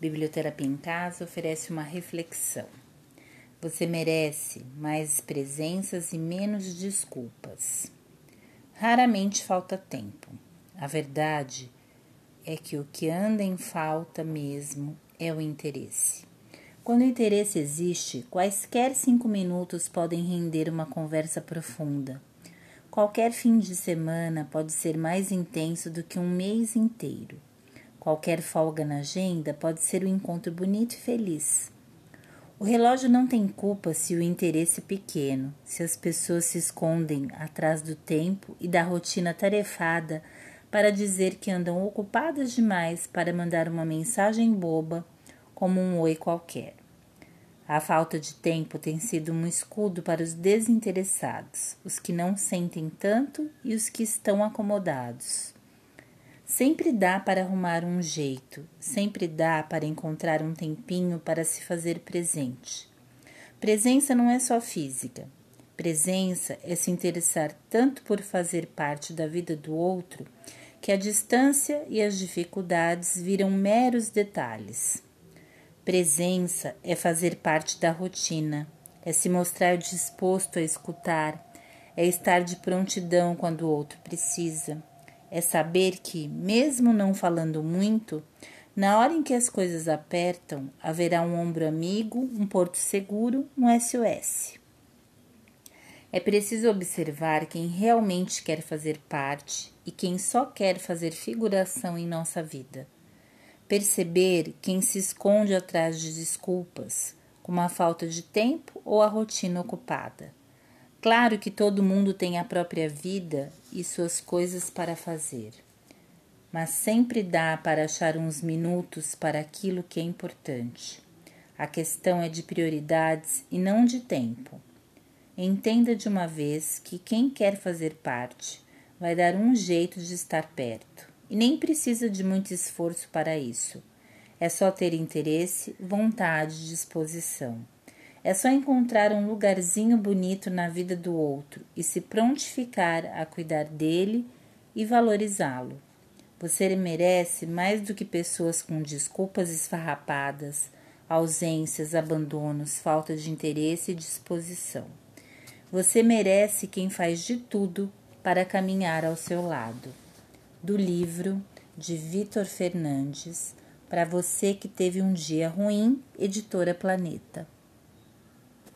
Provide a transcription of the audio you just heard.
Biblioterapia em Casa oferece uma reflexão. Você merece mais presenças e menos desculpas. Raramente falta tempo. A verdade é que o que anda em falta mesmo é o interesse. Quando o interesse existe, quaisquer cinco minutos podem render uma conversa profunda. Qualquer fim de semana pode ser mais intenso do que um mês inteiro. Qualquer folga na agenda pode ser um encontro bonito e feliz. O relógio não tem culpa se o interesse é pequeno, se as pessoas se escondem atrás do tempo e da rotina tarefada para dizer que andam ocupadas demais para mandar uma mensagem boba como um oi qualquer. A falta de tempo tem sido um escudo para os desinteressados, os que não sentem tanto e os que estão acomodados. Sempre dá para arrumar um jeito, sempre dá para encontrar um tempinho para se fazer presente. Presença não é só física. Presença é se interessar tanto por fazer parte da vida do outro que a distância e as dificuldades viram meros detalhes. Presença é fazer parte da rotina, é se mostrar disposto a escutar, é estar de prontidão quando o outro precisa é saber que, mesmo não falando muito, na hora em que as coisas apertam, haverá um ombro amigo, um porto seguro, um SOS. É preciso observar quem realmente quer fazer parte e quem só quer fazer figuração em nossa vida. Perceber quem se esconde atrás de desculpas, como a falta de tempo ou a rotina ocupada. Claro que todo mundo tem a própria vida e suas coisas para fazer, mas sempre dá para achar uns minutos para aquilo que é importante. A questão é de prioridades e não de tempo. Entenda de uma vez que quem quer fazer parte vai dar um jeito de estar perto e nem precisa de muito esforço para isso. É só ter interesse, vontade e disposição. É só encontrar um lugarzinho bonito na vida do outro e se prontificar a cuidar dele e valorizá-lo. Você merece mais do que pessoas com desculpas esfarrapadas, ausências, abandonos, falta de interesse e disposição. Você merece quem faz de tudo para caminhar ao seu lado. Do livro de Vitor Fernandes, para você que teve um dia ruim, editora Planeta.